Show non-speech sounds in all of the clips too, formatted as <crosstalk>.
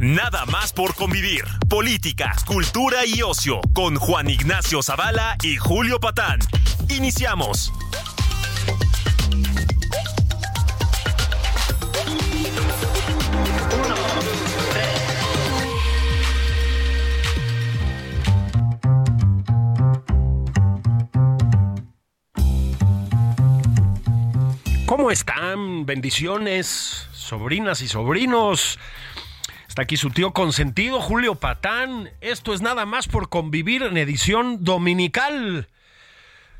Nada más por convivir. Política, cultura y ocio con Juan Ignacio Zavala y Julio Patán. Iniciamos. ¿Cómo están? Bendiciones, sobrinas y sobrinos. Está aquí su tío consentido, Julio Patán. Esto es nada más por convivir en edición dominical.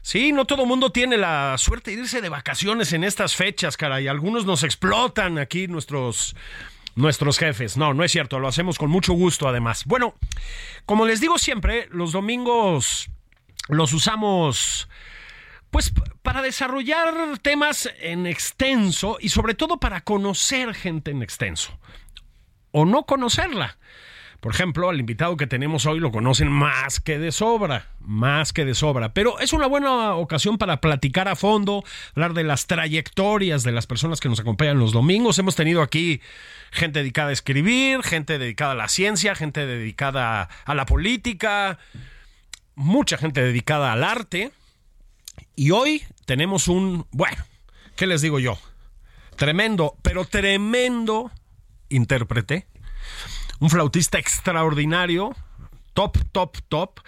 Sí, no todo mundo tiene la suerte de irse de vacaciones en estas fechas, caray. Algunos nos explotan aquí nuestros nuestros jefes. No, no es cierto, lo hacemos con mucho gusto además. Bueno, como les digo siempre, los domingos los usamos pues para desarrollar temas en extenso y sobre todo para conocer gente en extenso o no conocerla. Por ejemplo, al invitado que tenemos hoy lo conocen más que de sobra, más que de sobra, pero es una buena ocasión para platicar a fondo, hablar de las trayectorias de las personas que nos acompañan los domingos. Hemos tenido aquí gente dedicada a escribir, gente dedicada a la ciencia, gente dedicada a la política, mucha gente dedicada al arte. Y hoy tenemos un, bueno, ¿qué les digo yo? Tremendo, pero tremendo intérprete, un flautista extraordinario, top, top, top,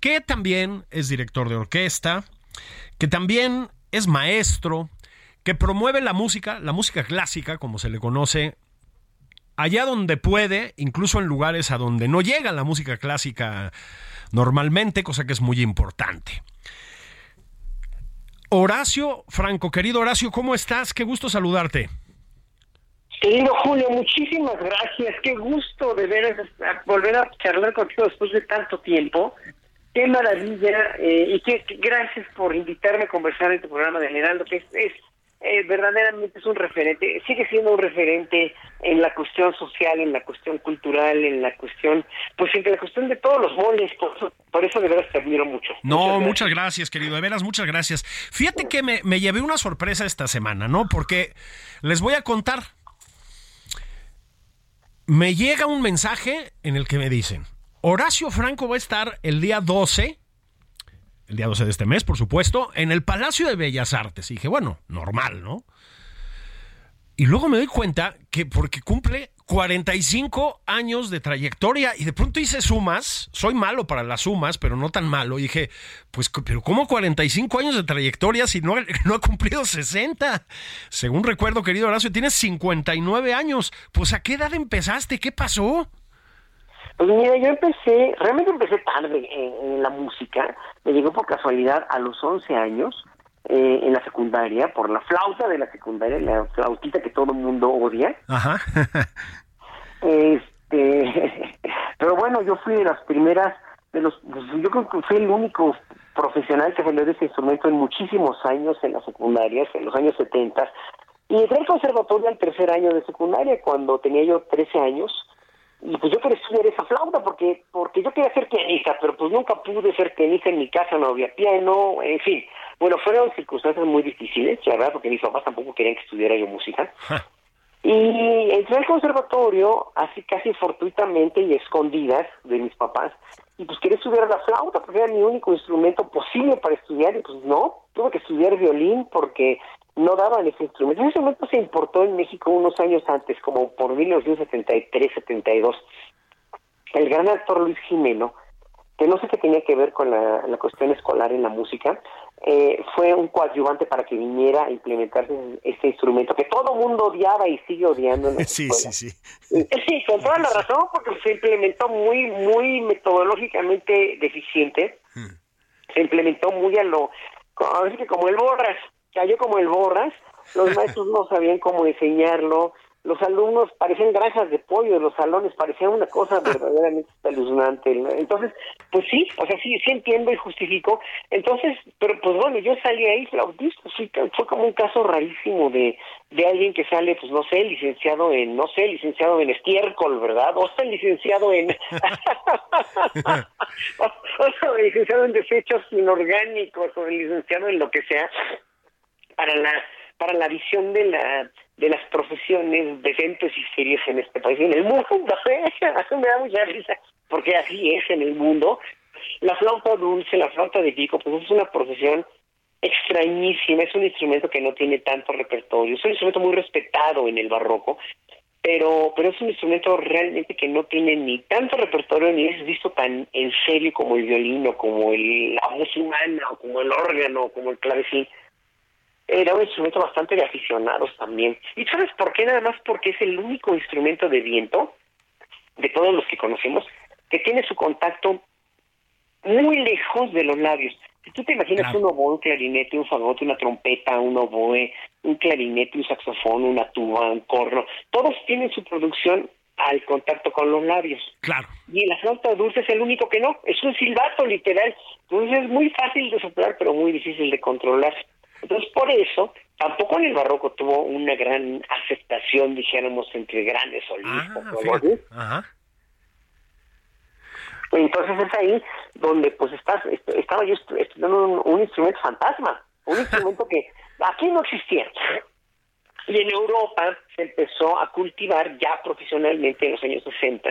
que también es director de orquesta, que también es maestro, que promueve la música, la música clásica, como se le conoce, allá donde puede, incluso en lugares a donde no llega la música clásica normalmente, cosa que es muy importante. Horacio Franco, querido Horacio, ¿cómo estás? Qué gusto saludarte. Querido Julio, muchísimas gracias. Qué gusto de ver, volver a charlar contigo después de tanto tiempo. Qué maravilla eh, y qué, gracias por invitarme a conversar en tu programa de Geraldo, que es, eh, verdaderamente es un referente, sigue siendo un referente en la cuestión social, en la cuestión cultural, en la cuestión, pues en la cuestión de todos los moles, por eso, de veras te admiro mucho. No, muchas gracias. querido, de veras, muchas gracias. Fíjate que me, me llevé una sorpresa esta semana, ¿no? Porque les voy a contar, me llega un mensaje en el que me dicen, Horacio Franco va a estar el día 12, el día 12 de este mes, por supuesto, en el Palacio de Bellas Artes. Y dije, bueno, normal, ¿no? Y luego me doy cuenta que porque cumple 45 años de trayectoria y de pronto hice sumas, soy malo para las sumas, pero no tan malo, y dije, pues, pero ¿cómo 45 años de trayectoria si no, <laughs> no ha cumplido 60? Según recuerdo, querido Horacio, tienes 59 años, pues ¿a qué edad empezaste? ¿Qué pasó? Pues mira, yo empecé, realmente empecé tarde en, la música, me llegó por casualidad a los 11 años, eh, en la secundaria, por la flauta de la secundaria, la flautita que todo el mundo odia. Ajá. <laughs> Este, <laughs> pero bueno, yo fui de las primeras, de los, pues, yo creo que fui el único profesional que salió de ese instrumento en muchísimos años en las secundarias, en los años 70. Y entré al conservatorio al tercer año de secundaria, cuando tenía yo 13 años. Y pues yo quería estudiar esa flauta porque porque yo quería ser pianista, pero pues nunca pude ser pianista en mi casa, no había piano, en fin. Bueno, fueron circunstancias muy difíciles, la verdad, porque mis papás tampoco querían que estudiara yo música. Y entré al conservatorio así casi fortuitamente y escondidas de mis papás y pues quería estudiar la flauta porque era mi único instrumento posible para estudiar y pues no, tuve que estudiar violín porque no daban ese instrumento. Ese instrumento se importó en México unos años antes, como por 1973-72. El gran actor Luis Jimeno, que no sé qué tenía que ver con la, la cuestión escolar en la música, eh, fue un coadyuvante para que viniera a implementarse este instrumento que todo mundo odiaba y sigue odiando. En <laughs> sí, sí, sí. Sí, con toda la razón, porque se implementó muy, muy metodológicamente deficiente. Hmm. Se implementó muy a lo, a ver que como el borras, cayó como el borras, los <laughs> maestros no sabían cómo enseñarlo, los alumnos parecían granjas de pollo los salones, parecía una cosa <laughs> verdaderamente espeluznante. Entonces, pues sí, o sea, sí, sí entiendo y justifico. Entonces, pero pues bueno, yo salí ahí flautista, fue como un caso rarísimo de, de alguien que sale, pues no sé, licenciado en, no sé, licenciado en estiércol, ¿verdad? O sea, licenciado en... <laughs> <laughs> o sea, licenciado en desechos inorgánicos, o licenciado en lo que sea, para la para la visión de la de las profesiones decentes y serias en este país en el mundo. <laughs> <laughs> me da mucha risa, porque así es en el mundo. La flauta dulce, la flauta de pico, pues es una profesión extrañísima, es un instrumento que no tiene tanto repertorio, es un instrumento muy respetado en el barroco, pero pero es un instrumento realmente que no tiene ni tanto repertorio ni es visto tan en serio como el violino, como el, la voz humana, o como el órgano, como el clavecín era un instrumento bastante de aficionados también. ¿Y sabes por qué? Nada más porque es el único instrumento de viento de todos los que conocemos que tiene su contacto muy lejos de los labios. Si tú te imaginas un oboe, un clarinete, un fagote, una trompeta, un oboe, un clarinete, un saxofón, una tuba, un corno, todos tienen su producción al contacto con los labios. Claro. Y la flauta dulce es el único que no, es un silbato literal. Entonces es muy fácil de soplar, pero muy difícil de controlar. Entonces, por eso, tampoco en el barroco tuvo una gran aceptación, dijéramos, entre grandes solistas. Ah, Entonces es ahí donde pues estás, estaba yo estudiando un, instrumento fantasma, un <laughs> instrumento que aquí no existía. Y en Europa se empezó a cultivar ya profesionalmente en los años 60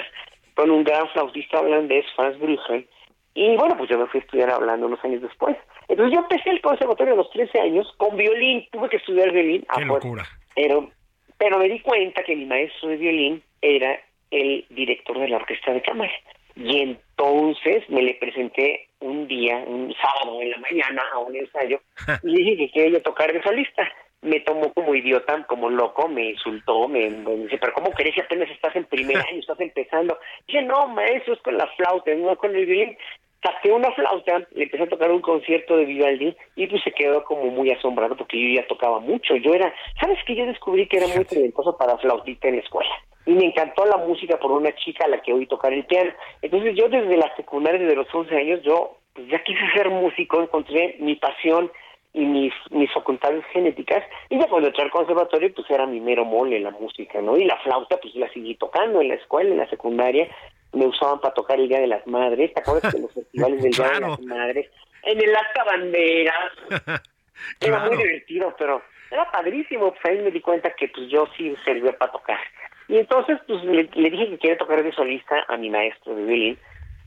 con un gran flautista holandés, Franz Bruggen, y bueno, pues yo me fui a estudiar hablando unos años después. Entonces yo empecé el conservatorio a los 13 años con violín, tuve que estudiar violín. Qué locura. Pero, pero me di cuenta que mi maestro de violín era el director de la orquesta de cámara. Y entonces me le presenté un día, un sábado en la mañana a un ensayo <laughs> y dije que quería tocar de solista. Me tomó como idiota, como loco, me insultó, me, dice, pero ¿cómo crees que apenas estás en primer año, estás empezando? Dije, no, maestro, es con la flauta, no con el violín saqué una flauta, le empecé a tocar un concierto de Vivaldi y pues se quedó como muy asombrado porque yo ya tocaba mucho. Yo era, ¿sabes que Yo descubrí que era muy talentoso para flautista en la escuela. Y me encantó la música por una chica a la que oí tocar el piano. Entonces yo desde la secundaria, desde los 11 años, yo pues ya quise ser músico, encontré mi pasión y mis, mis facultades genéticas, y ya cuando entré al conservatorio, pues era mi mero mole la música, ¿no? Y la flauta, pues la seguí tocando en la escuela, en la secundaria, me usaban para tocar el Día de las Madres, ¿te acuerdas de los festivales del Día de <laughs> las Madres? En el acta banderas. <laughs> Era muy divertido, pero era padrísimo, pues ahí me di cuenta que pues yo sí servía para tocar. Y entonces pues le, dije que quería tocar de solista a mi maestro de violín,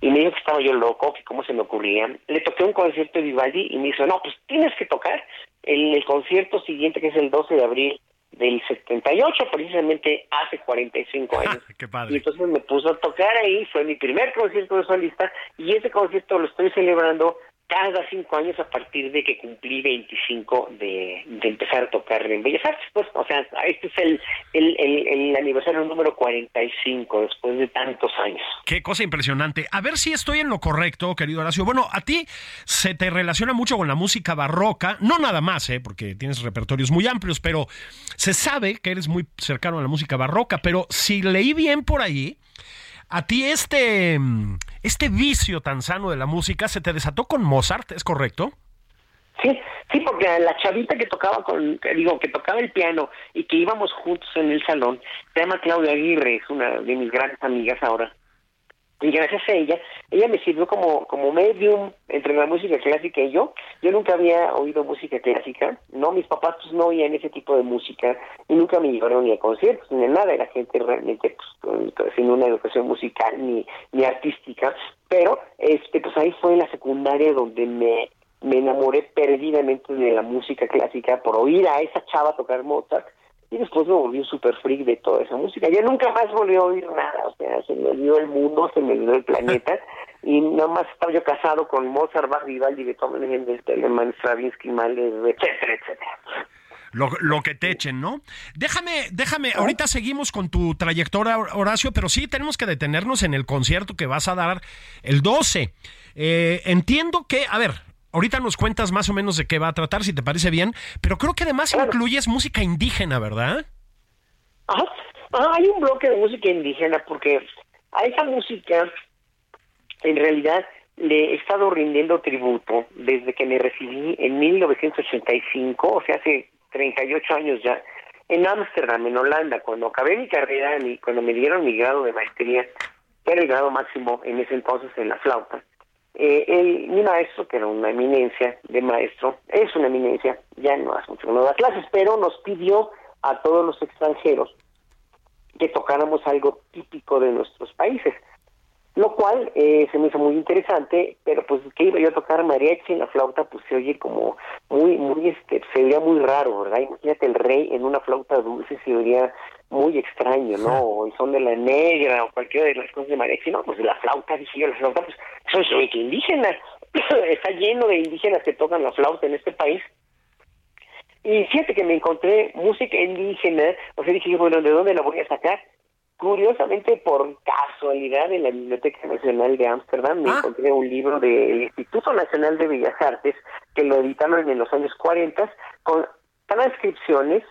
y me dijo que estaba yo loco, que cómo se me ocurría. Le toqué un concierto de Vivaldi y me dijo, no, pues tienes que tocar el, el concierto siguiente, que es el 12 de abril del 78, precisamente hace 45 <laughs> años. Qué padre. Y entonces me puso a tocar ahí, fue mi primer concierto de solista y ese concierto lo estoy celebrando cada cinco años a partir de que cumplí 25 de, de empezar a tocar en Bellas Artes. Pues, o sea, este es el, el, el, el, aniversario número 45 después de tantos años. Qué cosa impresionante. A ver si estoy en lo correcto, querido Horacio. Bueno, a ti se te relaciona mucho con la música barroca, no nada más, ¿eh? porque tienes repertorios muy amplios, pero se sabe que eres muy cercano a la música barroca, pero si leí bien por ahí, a ti este, este vicio tan sano de la música se te desató con Mozart, ¿es correcto? Sí, sí, porque la chavita que tocaba con, digo, que tocaba el piano y que íbamos juntos en el salón, se llama Claudia Aguirre, es una de mis grandes amigas ahora y gracias a ella, ella me sirvió como, como medium entre la música clásica y yo. Yo nunca había oído música clásica, no, mis papás pues no oían ese tipo de música y nunca me llevaron ni a conciertos ni a nada, era gente realmente pues, sin una educación musical ni, ni artística, pero este pues ahí fue en la secundaria donde me, me enamoré perdidamente de la música clásica por oír a esa chava tocar Mozart y después me volví un super freak de toda esa música. Ya nunca más volví a oír nada, o sea, se me olvidó el mundo, se me olvidó el <laughs> planeta, y nada más estaba yo casado con Mozart, Bach, Vivaldi, Beethoven, Händel, Telemann, Stravinsky, Mahler, etcétera, etcétera. Lo, lo, que te echen, ¿no? Déjame, déjame, ahorita seguimos con tu trayectoria, Horacio, pero sí tenemos que detenernos en el concierto que vas a dar el 12. Eh, entiendo que, a ver, ahorita nos cuentas más o menos de qué va a tratar, si te parece bien, pero creo que además incluyes música indígena, ¿verdad? Ajá. hay un bloque de música indígena porque a esa música en realidad le he estado rindiendo tributo desde que me recibí en 1985, o sea, hace 38 años ya, en Ámsterdam, en Holanda, cuando acabé mi carrera, cuando me dieron mi grado de maestría, que era el grado máximo en ese entonces en la flauta. Eh, mi maestro, que era una eminencia de maestro, es una eminencia, ya no hace mucho no da clases, pero nos pidió a todos los extranjeros que tocáramos algo típico de nuestros países lo cual eh, se me hizo muy interesante, pero pues que iba yo a tocar mariachi en la flauta, pues se oye como muy, muy, este, se oía muy raro, ¿verdad? Imagínate el rey en una flauta dulce, se oía muy extraño, ¿no? O el son de la negra, o cualquiera de las cosas de mariachi, no, pues la flauta, dije yo, la flauta, pues que indígena, <coughs> está lleno de indígenas que tocan la flauta en este país, y fíjate que me encontré música indígena, o sea, dije bueno, ¿de dónde la voy a sacar? Curiosamente, por casualidad, en la Biblioteca Nacional de Ámsterdam me ah. encontré un libro del Instituto Nacional de Bellas Artes que lo editaron en los años 40 con transcripciones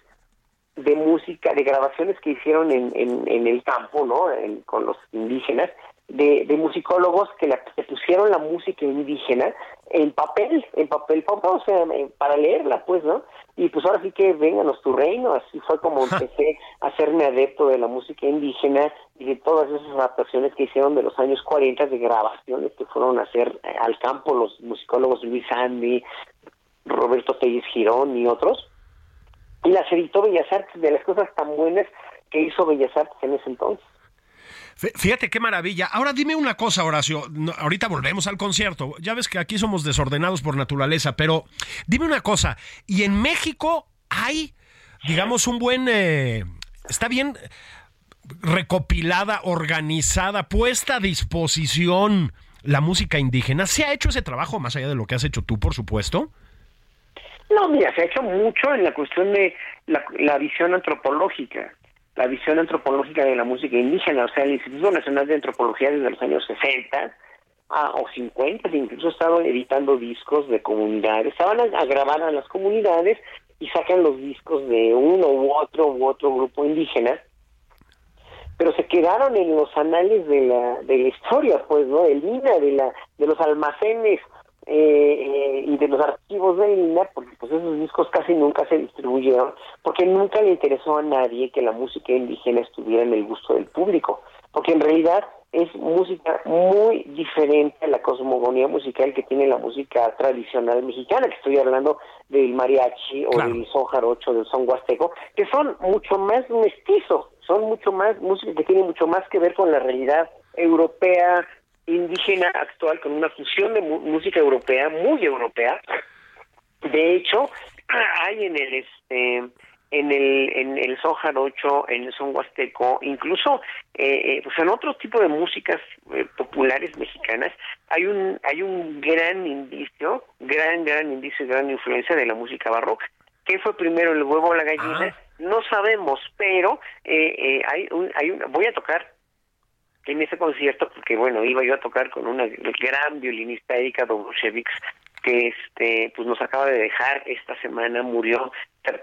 de música, de grabaciones que hicieron en, en, el campo, ¿no? con los indígenas, de, de musicólogos que, la, que pusieron la música indígena en papel, en papel, o sea, para leerla, pues, ¿no? Y pues ahora sí que vénganos tu reino, así fue como <laughs> empecé a hacerme adepto de la música indígena y de todas esas adaptaciones que hicieron de los años 40 de grabaciones que fueron a hacer eh, al campo los musicólogos Luis Andy, Roberto Telles Girón y otros. Y las editó Bellas Artes de las cosas tan buenas que hizo Bellas Artes en ese entonces. Fíjate qué maravilla. Ahora dime una cosa, Horacio. ahorita volvemos al concierto. Ya ves que aquí somos desordenados por naturaleza, pero dime una cosa. ¿Y en México hay, digamos, un buen... Eh, está bien recopilada, organizada, puesta a disposición la música indígena? ¿Se ha hecho ese trabajo más allá de lo que has hecho tú, por supuesto? No, mira, se ha hecho mucho en la cuestión de la visión antropológica la visión antropológica de la música indígena, o sea, el Instituto Nacional de Antropología desde los años 60 ah, o 50, incluso estado editando discos de comunidades, estaban a, grabar a las comunidades y sacan los discos de uno u otro u otro grupo indígena, pero se quedaron en los anales de la, de la historia, pues, ¿no? El INA, de, la, de los almacenes eh, y de los archivos de INA, porque pues esos discos casi nunca se distribuyeron, porque nunca le interesó a nadie que la música indígena estuviera en el gusto del público, porque en realidad es música muy diferente a la cosmogonía musical que tiene la música tradicional mexicana, que estoy hablando del mariachi o del son jarocho, del son huasteco, que son mucho más mestizos, son mucho más música que tiene mucho más que ver con la realidad europea, indígena actual con una fusión de música europea, muy europea. De hecho, <clears throat> hay en el este en el en el son jarocho, en el son huasteco, incluso eh, eh pues en otro tipo de músicas eh, populares mexicanas hay un hay un gran indicio, gran gran indicio, gran influencia de la música barroca. ¿Qué fue primero el huevo o la gallina? No sabemos, pero eh, eh, hay un, hay un, voy a tocar en ese concierto, porque bueno, iba yo a tocar con una gran violinista Erika Dobroshevich, que este pues nos acaba de dejar esta semana, murió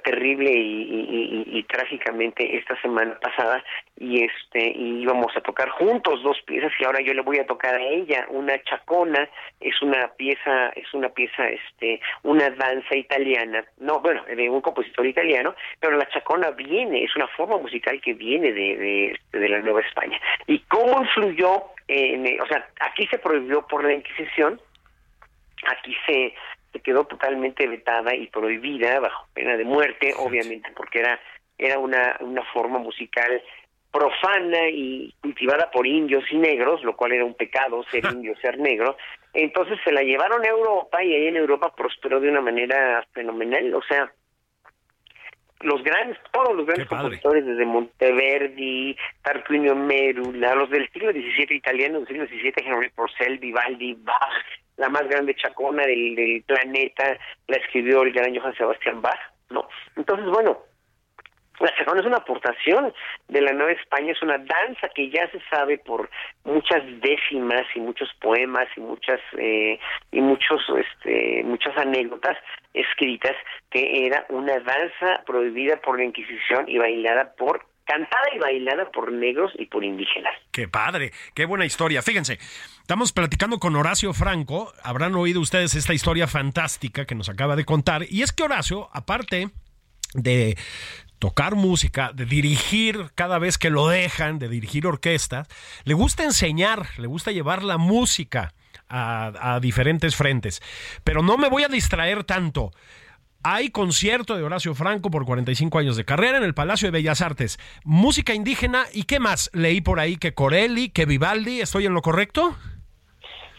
terrible y, trágicamente esta semana pasada y este y íbamos a tocar juntos dos piezas y ahora yo le voy a tocar a ella una chacona es una pieza es una pieza este una danza italiana no bueno de un compositor italiano pero la chacona viene es una forma musical que viene de de, de la Nueva España. Y cómo influyó en, o sea aquí se prohibió por la Inquisición aquí se, se quedó totalmente vetada y prohibida bajo pena de muerte, obviamente porque era era una, una forma musical profana y cultivada por indios y negros, lo cual era un pecado ser <laughs> indio, ser negro. Entonces se la llevaron a Europa y ahí en Europa prosperó de una manera fenomenal. O sea, los grandes, todos los grandes compositores, desde Monteverdi, Tarquinio Merula, los del siglo XVII italiano, del siglo XVII, Henry Purcell, Vivaldi, Bach, la más grande chacona del, planeta, la escribió el gran Johann Sebastian Bach, ¿no? Entonces, bueno, La chacona es una aportación de la Nueva España, es una danza que ya se sabe por muchas décimas y muchos poemas y muchas eh, y muchos este muchas anécdotas escritas que era una danza prohibida por la Inquisición y bailada por cantada y bailada por negros y por indígenas. Qué padre, qué buena historia. Fíjense, estamos platicando con Horacio Franco. Habrán oído ustedes esta historia fantástica que nos acaba de contar. Y es que Horacio, aparte de tocar música, de dirigir cada vez que lo dejan, de dirigir orquestas, le gusta enseñar, le gusta llevar la música a, a diferentes frentes. Pero no me voy a distraer tanto. Hay concierto de Horacio Franco por 45 años de carrera en el Palacio de Bellas Artes. Música indígena y qué más? Leí por ahí que Corelli, que Vivaldi, ¿estoy en lo correcto?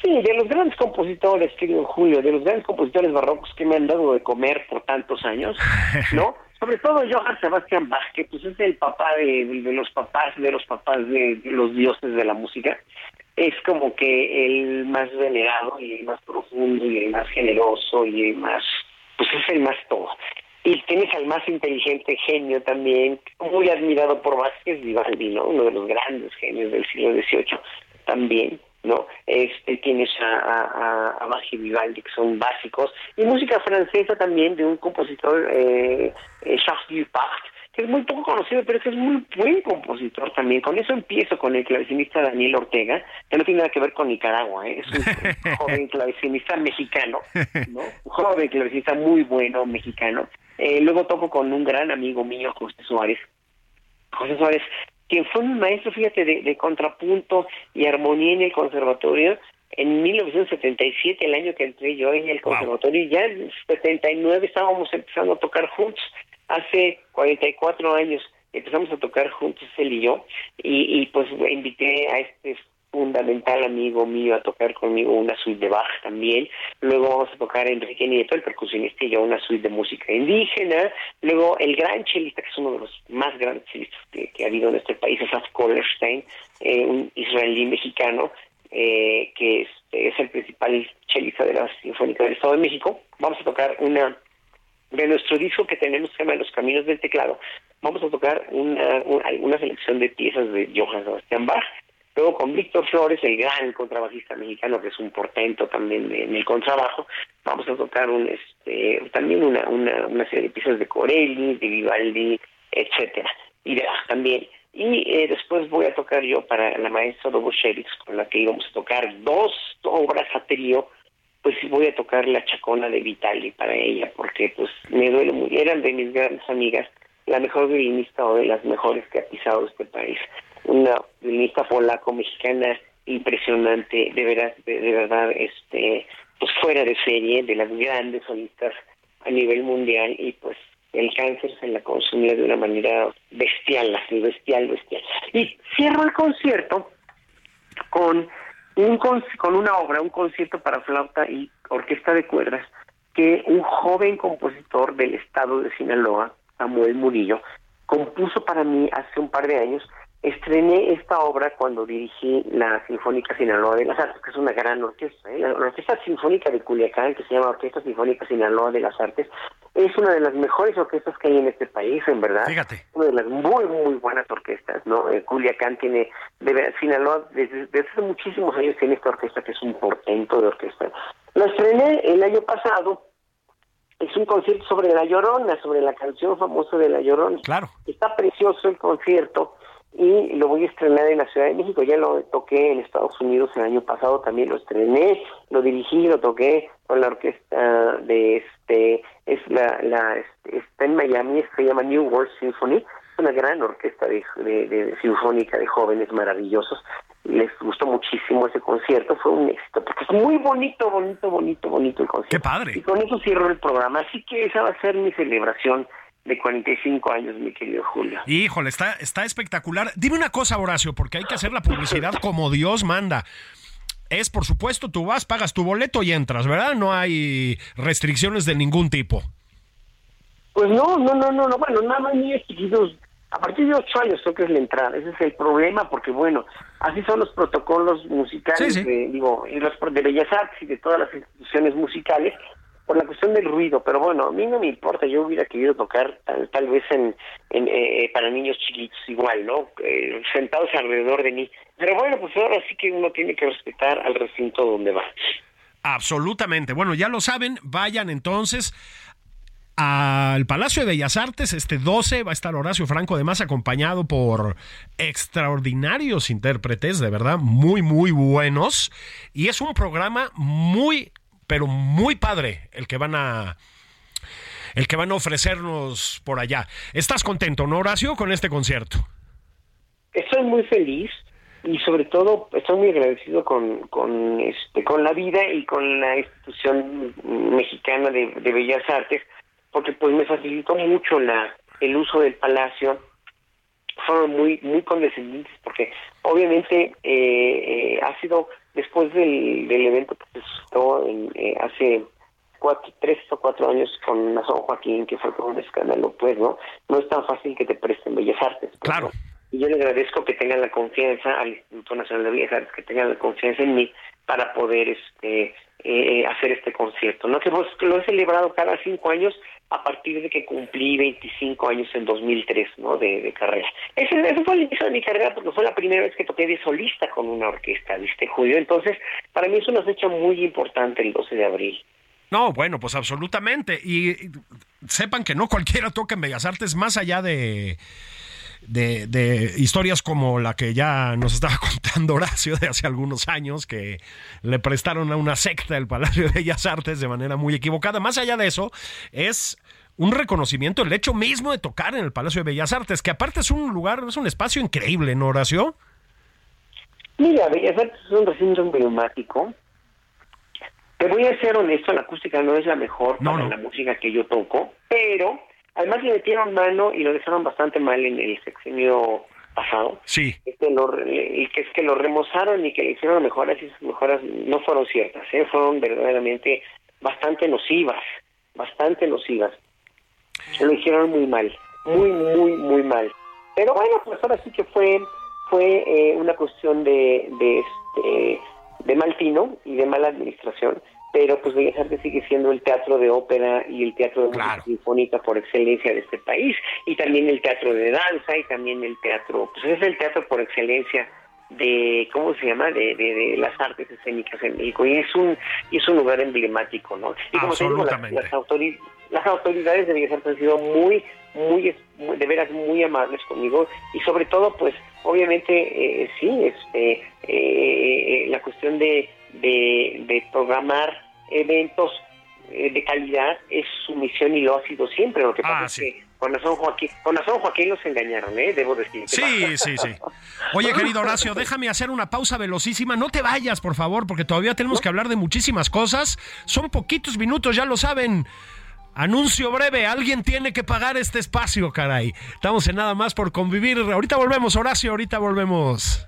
Sí, de los grandes compositores, querido Julio, de los grandes compositores barrocos que me han dado de comer por tantos años, <laughs> ¿no? Sobre todo Johann Sebastian Bach, que pues es el papá de, de los papás, de los papás de los dioses de la música. Es como que el más venerado y el más profundo y el más generoso y el más pues es el más todo. Y tienes al más inteligente genio también, muy admirado por Vázquez Vivaldi, ¿no? Uno de los grandes genios del siglo XVIII también, ¿no? Este tienes a, a, a Vivaldi, que son básicos, y música francesa también de un compositor, eh, eh Charles Dupart, que es muy poco conocido, pero que es muy buen compositor también. Con eso empiezo con el clavecinista Daniel Ortega, que no tiene nada que ver con Nicaragua, ¿eh? es un <laughs> joven clavecinista mexicano, ¿no? Un joven clavecinista muy bueno mexicano. Eh, luego toco con un gran amigo mío, José Suárez. José Suárez, quien fue mi maestro, fíjate, de, de contrapunto y armonía en el conservatorio, en 1977, el año que entré yo en el conservatorio, wow. ya en 79 estábamos empezando a tocar juntos hace 44 años empezamos a tocar juntos él y yo y, y pues invité a este fundamental amigo mío a tocar conmigo una suite de Bach también. Luego vamos a tocar Enrique Nieto, el percusionista, y yo una suite de música indígena. Luego el gran chelista, que es uno de los más grandes chelistas que, ha habido en este país, es Af eh, un israelí mexicano, eh, que es, es el principal chelista de la Sinfónica del Estado de México. Vamos a tocar una de nuestro disco que tenemos que se llama Los Caminos del Teclado, vamos a tocar una, una, selección de piezas de Johann Sebastian Bach. Luego con Víctor Flores, el gran contrabajista mexicano, que es un portento también en el contrabajo, vamos a tocar un este también una, una, una serie de piezas de Corelli, de Vivaldi, etcétera, y de Bach también. Y eh, después voy a tocar yo para la maestra Dobo Sherix, con la que íbamos a tocar dos obras a trío, pues voy a tocar la chacona de Vitali para ella, porque pues me duele muy, eran de mis grandes amigas, la mejor violinista o de las mejores que ha pisado este país, una violinista polaco-mexicana impresionante, de verdad, de, verdad, este, pues fuera de serie, de las grandes solistas a nivel mundial, y pues el cáncer se la consumía de una manera bestial, así, bestial, bestial. Y cierro el concierto con un con, una obra, un concierto para flauta y orquesta de cuerdas, que un joven compositor del estado de Sinaloa, Samuel Murillo, compuso para mí hace un par de años. Estrené esta obra cuando dirigí la Sinfónica Sinaloa de las Artes, que es una gran orquesta. ¿eh? La Orquesta Sinfónica de Culiacán, que se llama Orquesta Sinfónica Sinaloa de las Artes, es una de las mejores orquestas que hay en este país, en verdad. Fíjate. Una de las muy, muy buenas orquestas, ¿no? Eh, Culiacán tiene, de, Sinaloa, desde, desde hace muchísimos años tiene esta orquesta que es un portento de orquesta. La estrené el año pasado es un concierto sobre La Llorona, sobre la canción famosa de La Llorona. Claro. Está precioso el concierto y lo voy a estrenar en la Ciudad de México. Ya lo toqué en Estados Unidos el año pasado, también lo estrené, lo dirigí, lo toqué con la orquesta de este, es la, la está en Miami, se llama New World Symphony, es una gran orquesta de, de, de sinfónica de jóvenes maravillosos les gustó muchísimo ese concierto, fue un éxito, porque es muy bonito, bonito, bonito, bonito el concierto. ¡Qué padre! Y con eso cierro el programa, así que esa va a ser mi celebración de 45 años, mi querido Julio. Híjole, está, está espectacular. Dime una cosa, Horacio, porque hay que hacer la publicidad <laughs> como Dios manda. Es, por supuesto, tú vas, pagas tu boleto y entras, ¿verdad? No hay restricciones de ningún tipo. Pues no, no, no, no, no. bueno, nada más niños chiquitos a partir de ocho años creo que es la entrada. Ese es el problema, porque bueno, así son los protocolos musicales, Sí, sí. De, digo, y los de Bellas Artes y de todas las instituciones musicales. Por la cuestión del ruido, pero bueno, a mí no me importa, yo hubiera querido tocar tal, vez en, eh, para niños chiquitos igual, ¿no? Eh, sentados alrededor de mí. Pero bueno, pues ahora sí que uno tiene que respetar al recinto donde va. Absolutamente. Bueno, ya lo saben, vayan entonces al Palacio de Bellas Artes. Este 12 va a estar Horacio Franco, además acompañado por extraordinarios intérpretes, de verdad, muy, muy buenos. Y es un programa muy, pero muy padre el que van a el que van a ofrecernos por allá. ¿Estás contento, no, Horacio, con este concierto? Estoy muy feliz y sobre todo estoy muy agradecido con, con, este, con la vida y con la institución mexicana de Bellas Artes porque pues me facilitó mucho la el uso del palacio fueron muy muy condescendientes porque obviamente eh, eh, ha sido después del, del evento que se suscitó en, eh, hace cuatro, tres o cuatro años con San Joaquín que fue un escándalo pues no no es tan fácil que te presten bellas artes pues, claro. Y yo le agradezco que tengan la confianza al Instituto Nacional de Bellas Artes que tengan la confianza en mí para poder este eh, hacer este concierto no que pues lo he celebrado cada cinco años a partir de que cumplí 25 años en 2003, ¿no? De, carrera. Ese, fue el inicio de mi carrera porque fue la primera vez que toqué de solista con una orquesta, ¿viste, Julio? Entonces, para mí es una fecha muy importante el 12 de abril. No, bueno, pues absolutamente. Y sepan que no cualquiera toca en Bellas Artes, más allá de, de, de, historias como la que ya nos estaba <laughs> contando Horacio de hace algunos años, que le prestaron a una secta el Palacio de Bellas Artes de manera muy equivocada. Más allá de eso, es un reconocimiento el hecho mismo de tocar en el Palacio de Bellas Artes, que aparte es un lugar, es un espacio increíble, ¿no, Horacio? Mira, Bellas Artes es un recinto emblemático. Te voy a ser honesto, la acústica no es la mejor para la música que yo toco, pero Además le metieron mano y lo dejaron bastante mal en el sexenio pasado. Sí. Este y que es que lo remozaron y que le hicieron mejoras y esas mejoras no fueron ciertas, ¿eh? fueron verdaderamente bastante nocivas, bastante nocivas. Lo hicieron muy mal, muy, muy, muy mal. Pero bueno, pues ahora sí que fue fue eh, una cuestión de, de, este, de mal tino y de mala administración pero pues Bellas Artes sigue siendo el teatro de ópera y el teatro de música sinfónica por excelencia de este país, y también el teatro de danza, y también el teatro, pues es el teatro por excelencia de cómo se llama de, de, las artes escénicas en México y es un y es un lugar emblemático no y como te digo, las, las, las autoridades de Bellas Artes han sido muy muy de veras muy amables conmigo y sobre todo pues obviamente eh, sí este eh, eh, la cuestión de de, de programar eventos eh, de calidad es su misión y lo ha sido siempre. Lo que pasa ah, es que con San Joaquín, con Joaquín los engañaron, ¿eh? debo decir. Sí, sí, sí. Oye, <laughs> querido Horacio, déjame hacer una pausa velocísima. No te vayas, por favor, porque todavía tenemos que hablar de muchísimas cosas. Son poquitos minutos, ya lo saben. Anuncio breve, alguien tiene que pagar este espacio, caray. Estamos en nada más por convivir. Ahorita volvemos, Horacio, ahorita volvemos.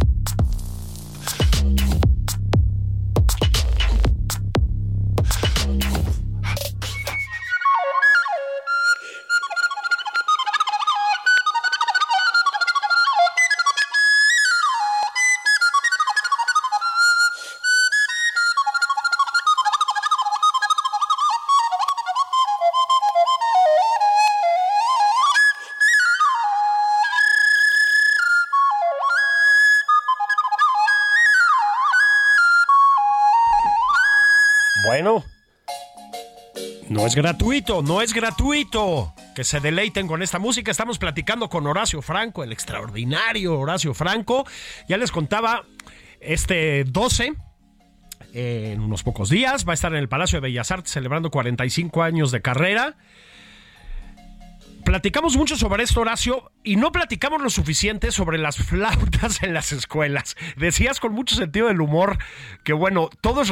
No es gratuito, no es gratuito. Que se deleiten con esta música. Estamos platicando con Horacio Franco, el extraordinario Horacio Franco. Ya les contaba, este 12, en unos pocos días, va a estar en el Palacio de Bellas Artes celebrando 45 años de carrera. Platicamos mucho sobre esto, Horacio, y no platicamos lo suficiente sobre las flautas en las escuelas. Decías con mucho sentido del humor que, bueno, todos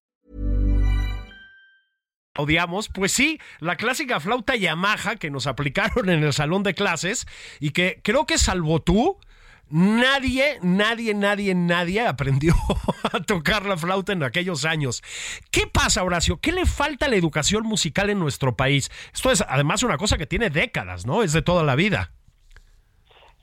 Odiamos, pues sí, la clásica flauta Yamaha que nos aplicaron en el salón de clases y que creo que salvo tú, Nadie, nadie, nadie, nadie aprendió <laughs> a tocar la flauta en aquellos años. ¿Qué pasa, Horacio? ¿Qué le falta a la educación musical en nuestro país? Esto es además una cosa que tiene décadas, ¿no? Es de toda la vida.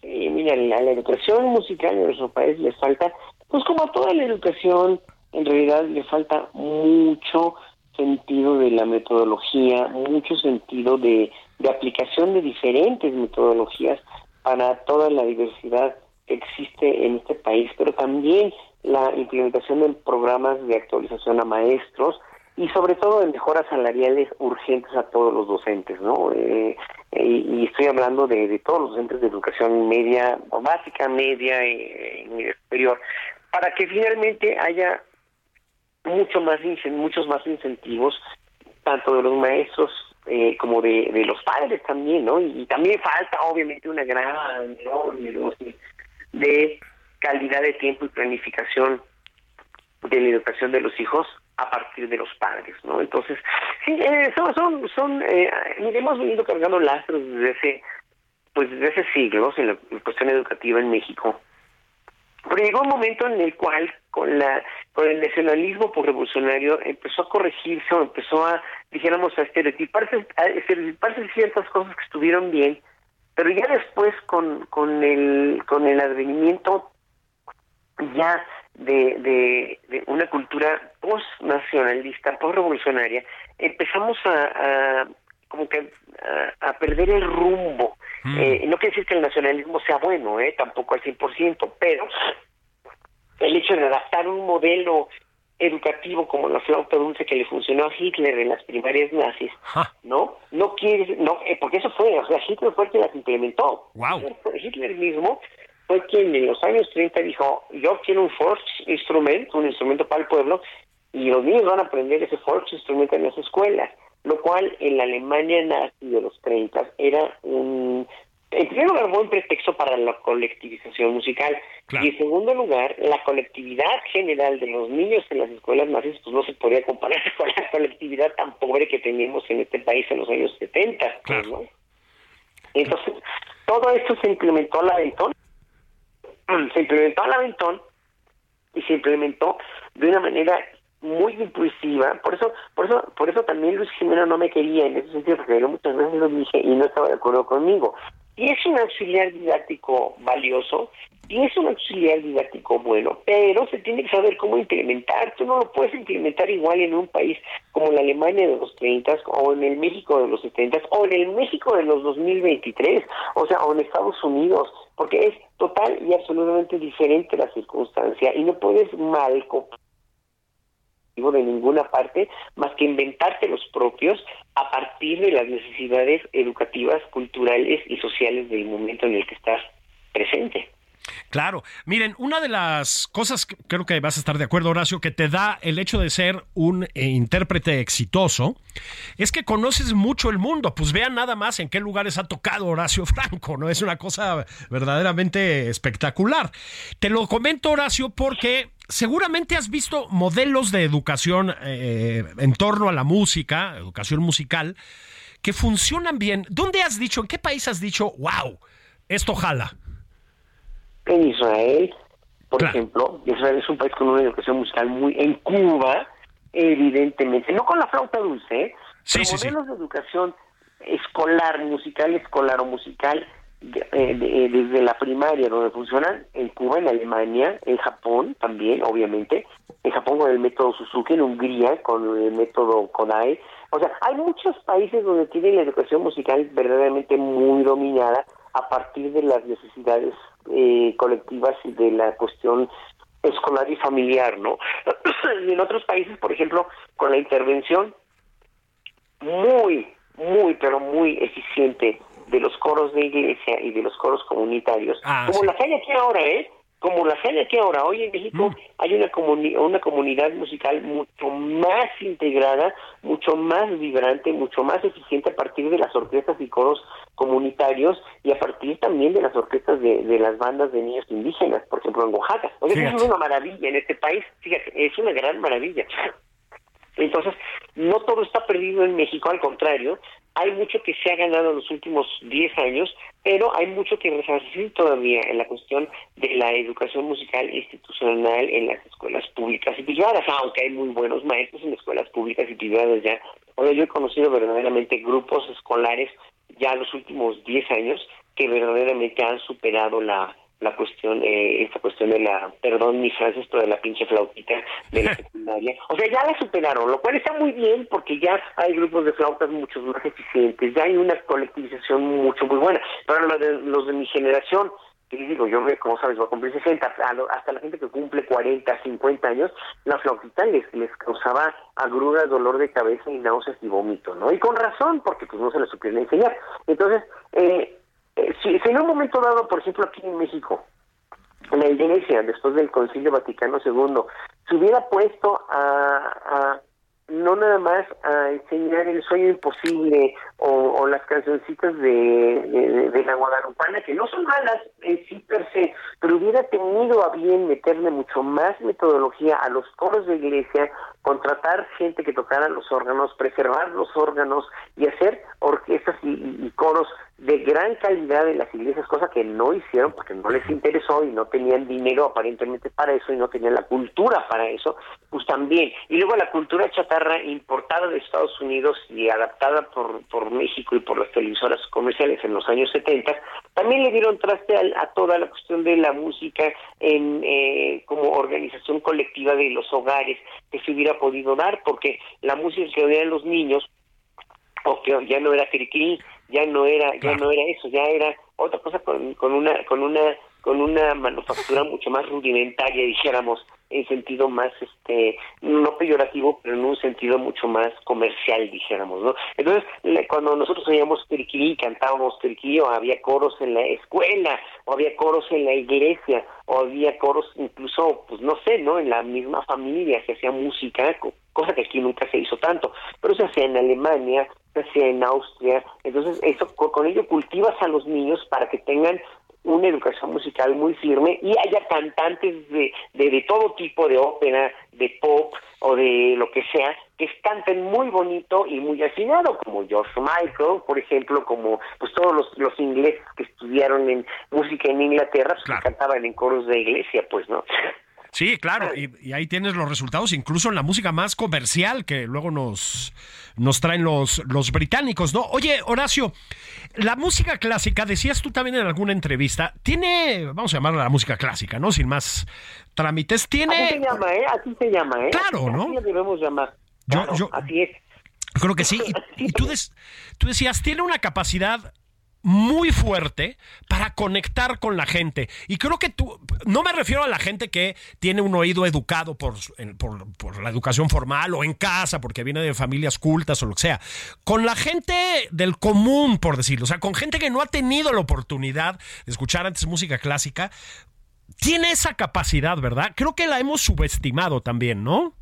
Sí, mira, la educación musical en nuestro país le falta, pues como a toda la educación, en realidad le falta mucho sentido de la metodología, mucho sentido de, aplicación de diferentes metodologías para toda la diversidad existe en este país, pero también la implementación de programas de actualización a maestros y sobre todo de mejoras salariales urgentes a todos los docentes, ¿no? Eh, eh, y estoy hablando de, todos los docentes de educación media, básica, media y, media superior, para que finalmente haya mucho más muchos más incentivos tanto de los maestros eh, como de, de los padres también, ¿no? Y, también falta obviamente una gran enorme de calidad de tiempo y planificación de la educación de los hijos a partir de los padres, ¿no? Entonces, sí, eh, son, son, son eh, hemos venido cargando lastros desde hace, pues desde hace siglos en la, cuestión educativa en México. Pero llegó un momento en el cual, con la con el nacionalismo revolucionario, empezó a corregirse o empezó a, dijéramos, a estereotiparse, a estereotiparse ciertas cosas que estuvieron bien pero ya después con, con, el, con el advenimiento ya de, de, una cultura post-nacionalista, post-revolucionaria, empezamos a, como que a, perder el rumbo. Mm. Eh, no quiere decir que el nacionalismo sea bueno, eh, tampoco al 100%, pero el hecho de adaptar un modelo educativo como la flauta dulce que le funcionó a Hitler en las primarias nazis, ¿no? No quiere, no, eh, porque eso fue, o sea, Hitler fue el que las implementó. Wow. Hitler mismo fue quien en los años 30 dijo, yo quiero un Volksinstrument, un instrumento para el pueblo, y los niños van a aprender ese Volksinstrument en las escuelas, lo cual en la Alemania nazi de los 30 era un en primer lugar, buen pretexto para la colectivización musical. Y en segundo lugar, la colectividad general de los niños en las escuelas nazis pues no se podía comparar <laughs> con la colectividad tan pobre que teníamos en este país en los años 70. Pues, Entonces, todo esto se implementó a la aventón. <clears throat> Se implementó a la aventón y se implementó de una manera muy impulsiva, por eso, por eso, por eso también Luis Jiménez no me quería en ese sentido, porque yo muchas veces lo dije y no estaba de acuerdo conmigo. Y es un auxiliar didáctico valioso, y es un auxiliar didáctico bueno, pero se tiene que saber cómo implementar. Tú no lo puedes implementar igual en un país como la Alemania de los 30 o en el México de los 70 o en el México de los 2023, o sea, o en Estados Unidos, porque es total y absolutamente diferente la circunstancia y no puedes mal de ninguna parte más que inventarte los propios a partir de las necesidades educativas, culturales y sociales del momento en el que estás presente. Claro, miren, una de las cosas creo que vas a estar de acuerdo, Horacio, que te da el hecho de ser un eh, intérprete exitoso, es que conoces mucho el mundo. Pues vean nada más en qué lugares ha tocado Horacio <laughs> Franco, ¿no? Es una cosa verdaderamente espectacular. Te lo comento, Horacio, porque seguramente has visto modelos de educación eh, en torno a la música, educación musical, que funcionan bien. ¿Dónde has dicho, en qué país has dicho, wow, esto jala? En Israel, por ejemplo, Israel es un país con una educación musical muy... En Cuba, evidentemente, no con la flauta dulce, ¿eh? sí, pero modelos de educación escolar, musical, escolar o musical desde la primaria donde funcionan en Cuba, en Alemania, en Japón también, obviamente, en Japón con el método Suzuki, en Hungría con el método Kodai. O sea, hay muchos países donde tienen la educación musical verdaderamente muy dominada a partir de las necesidades eh, colectivas y de la cuestión escolar y familiar, ¿no? <clears throat> y en otros países, por ejemplo, con la intervención muy, muy, pero muy eficiente de los coros de iglesia y de los coros comunitarios, Ah, como sí. la hay aquí ahora, ¿eh? Como la hay aquí ahora. Hoy en México hay una, comuni- una comunidad musical mucho más integrada, mucho más vibrante, mucho más eficiente a partir de las orquestas y coros comunitarios y a partir también de las orquestas de, de las bandas de niños indígenas, por ejemplo en Oaxaca. O sea, es una maravilla en este país, fíjate, es una gran maravilla. Entonces, no todo está perdido en México, al contrario, hay mucho que se ha ganado en los últimos 10 años, pero hay mucho que resarcir todavía en la cuestión de la educación musical institucional en las escuelas públicas y privadas, aunque hay muy buenos maestros en escuelas públicas y privadas ya. Ahora, yo he conocido verdaderamente grupos escolares ya en los últimos 10 años que verdaderamente han superado la la cuestión, eh, esta cuestión de la, perdón mi francés, pero de la pinche flautita de la <laughs> secundaria. O sea, ya la superaron, lo cual está muy bien porque ya hay grupos de flautas mucho más eficientes, ya hay una colectivización mucho muy buena. Pero lo de, los de mi generación, que les digo, yo, como sabes, voy a cumplir 60, a lo- hasta la gente que cumple 40, 50 años, la flautita les, les causaba agruras, dolor de cabeza y náuseas y vómito, ¿no? Y con razón, porque pues no se les supieron enseñar. Entonces, eh, eh, si, si en un momento dado, por ejemplo, aquí en México, la Iglesia, después del Concilio Vaticano II, se hubiera puesto a, a no nada más a enseñar el sueño imposible o, las cancioncitas de, de, la Guadalupana, que no son malas en sí per se, pero hubiera tenido a bien meterle mucho más metodología a los coros de iglesia, contratar gente que tocara los órganos, preservar los órganos y hacer orquestas y- y coros de gran calidad en las iglesias, cosa que no hicieron porque no les interesó y no tenían dinero aparentemente para eso y no tenían la cultura para eso, pues también. Y luego la cultura chatarra importada de Estados Unidos y adaptada por, por México y por las televisoras comerciales en los años 70, también le dieron traste a, a toda la cuestión de la música en eh, como organización colectiva de los hogares que se hubiera podido dar, porque la música que oían los niños o que ya no era criquí, ya no era, ya Claro. no era eso, ya era otra cosa con, con una, con una, con una manufactura <laughs> mucho más rudimentaria, dijéramos, en sentido más, este, no peyorativo, pero en un sentido mucho más comercial, dijéramos, ¿no? Entonces, cuando nosotros oíamos criquí, cantábamos criquí, o había coros en la escuela, o había coros en la iglesia, o había coros incluso, pues no sé, ¿no? En la misma familia se hacía música, co- cosa que aquí nunca se hizo tanto, pero se hacía en Alemania, se hacía en Austria, entonces eso co- con ello cultivas a los niños para que tengan una educación musical muy firme y haya cantantes de, de, de todo tipo de ópera, de pop o de lo que sea, que canten muy bonito y muy afinado, como George Michael, por ejemplo, como pues todos los, los ingleses que estudiaron en música en Inglaterra, pues, que cantaban en coros de iglesia, pues, ¿no? Sí, claro, y, y ahí tienes los resultados, incluso en la música más comercial que luego nos, nos traen los, los británicos, ¿no? Oye, Horacio, la música clásica, decías tú también en alguna entrevista, tiene, vamos a llamarla la música clásica, ¿no? Sin más trámites, Así se tiene... llama, ¿eh? Así se llama, ¿eh? Claro, Así ¿no? la debemos llamar. Yo- yo- Así es. Creo que sí. Y, <laughs> y tú, des- tú decías, tiene una capacidad muy fuerte para conectar con la gente. Y creo que tú, no me refiero a la gente que tiene un oído educado por, por, por la educación formal o en casa, porque viene de familias cultas o lo que sea. Con la gente del común, por decirlo. O sea, con gente que no ha tenido la oportunidad de escuchar antes música clásica. Tiene esa capacidad, ¿verdad? Creo que la hemos subestimado también, ¿no?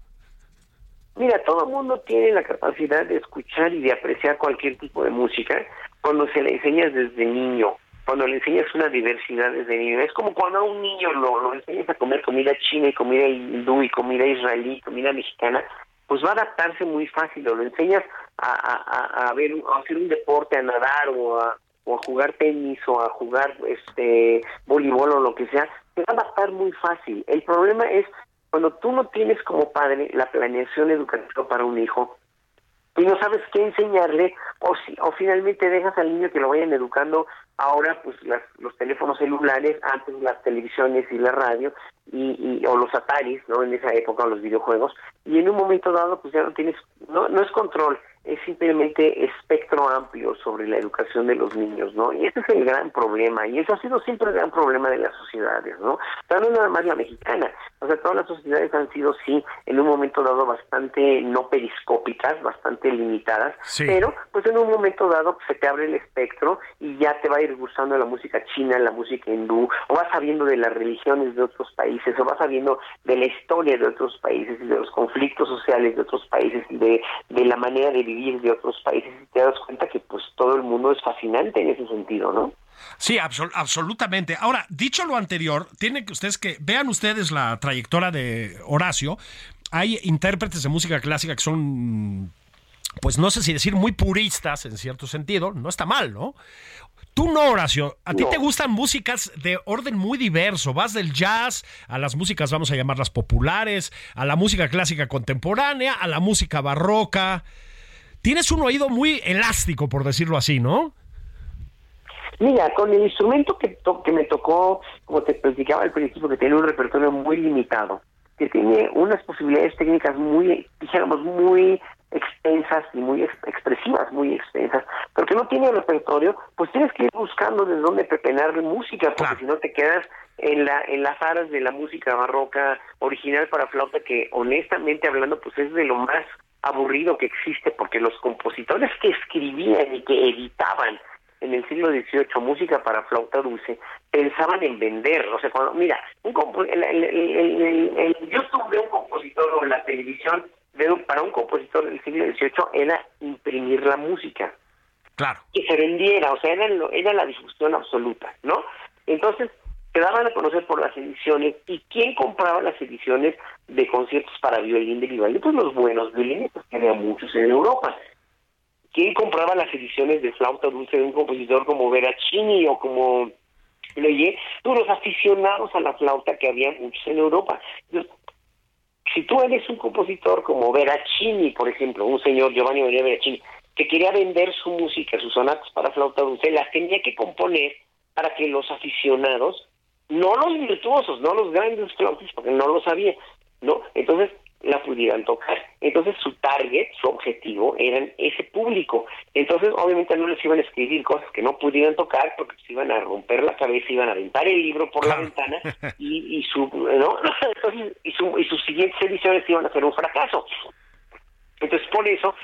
Mira, todo el mundo tiene la capacidad de escuchar y de apreciar cualquier tipo de música cuando se le enseñas desde niño, cuando le enseñas una diversidad desde niño. Es como cuando a un niño lo, lo enseñas a comer comida china y comida hindú y comida israelí, comida mexicana, pues va a adaptarse muy fácil. O lo enseñas a, a, a, hacer un deporte, a nadar o a, o a jugar tenis o a jugar este voleibol o lo que sea, se va a adaptar muy fácil. El problema es cuando tú no tienes como padre la planeación educativa para un hijo y no sabes qué enseñarle o si o finalmente dejas al niño que lo vayan educando ahora pues las, los teléfonos celulares antes las televisiones y la radio y, y o los ataris no en esa época los videojuegos y en un momento dado pues ya no tienes no no es control es simplemente espectro amplio sobre la educación de los niños, ¿no? Y ese es el gran problema, y eso ha sido siempre el gran problema de las sociedades, ¿no? Pero no nada más la mexicana, o sea, todas las sociedades han sido, sí, en un momento dado bastante no periscópicas, bastante limitadas, pero pues en un momento dado se te abre el espectro y ya te va a ir gustando la música china, la música hindú, o vas sabiendo de las religiones de otros países, o vas sabiendo de la historia de otros países y de los conflictos sociales de otros países y de, de la manera de vivir de otros países y te das cuenta que pues todo el mundo es fascinante en ese sentido, ¿no? Sí, absolutamente. Ahora, dicho lo anterior, tienen que ustedes que vean ustedes la trayectoria de Horacio. Hay intérpretes de música clásica que son, pues no sé si decir muy puristas en cierto sentido, no está mal, ¿no? Tú no, Horacio. A ti te gustan músicas de orden muy diverso. Vas del jazz a las músicas, vamos a llamarlas populares, a la música clásica contemporánea, a la música barroca tienes un oído muy elástico, por decirlo así, ¿no? Mira, con el instrumento que, que me tocó, como te platicaba al principio, que tiene un repertorio muy limitado, que tiene unas posibilidades técnicas muy, dijéramos, muy extensas y muy expresivas, muy extensas, pero que no tiene repertorio, pues tienes que ir buscando de dónde pepenar música, porque si no te quedas en la en las aras de la música barroca original para flauta, que honestamente hablando, pues es de lo más aburrido que existe porque los compositores que escribían y que editaban en el siglo XVIII música para flauta dulce pensaban en vender, o sea, cuando, mira, un el, el, el, YouTube de un compositor o la televisión para un compositor del siglo XVIII era imprimir la música. Claro. Que se vendiera, o sea, era, era la difusión absoluta, ¿no? Entonces, se daban a conocer por las ediciones. ¿Y quién compraba las ediciones de conciertos para violín de Vivaldi? Pues los buenos violinistas, que había muchos en Europa. ¿Quién compraba las ediciones de flauta dulce de un compositor como Veracini o como Loye? Pues los aficionados a la flauta que había muchos en Europa. si tú eres un compositor como Veracini, por ejemplo, un señor Giovanni María Veracini, que quería vender su música, sus sonatas para flauta dulce, las tenía que componer para que los aficionados no los virtuosos, no los grandes flautistas, porque no lo sabía, ¿no? Entonces la pudieran tocar. Entonces su target, su objetivo, eran ese público. Entonces obviamente no les iban a escribir cosas que no pudieran tocar porque se iban a romper la cabeza, iban a aventar el libro por la ventana <laughs> y, y su, ¿no? <laughs> Entonces, y, su, y sus siguientes ediciones iban a ser un fracaso. Entonces por eso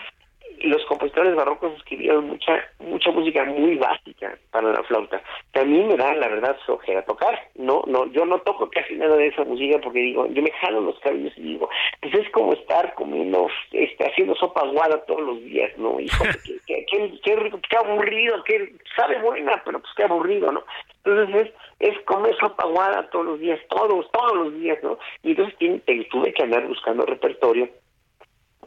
los compositores barrocos escribieron mucha mucha música muy básica para la flauta. También me da la verdad a tocar. No, no, yo no toco casi nada de esa música porque digo, yo me jalo los cabellos y digo, pues es como estar comiendo, este, haciendo sopa aguada todos los días, ¿no? Hijo, <laughs> qué, qué, qué, rico, qué aburrido, que sabe buena, pero pues qué aburrido, ¿no? Entonces es, es comer sopa aguada todos los días, todos, todos los días, ¿no? Y entonces tuve que andar buscando repertorio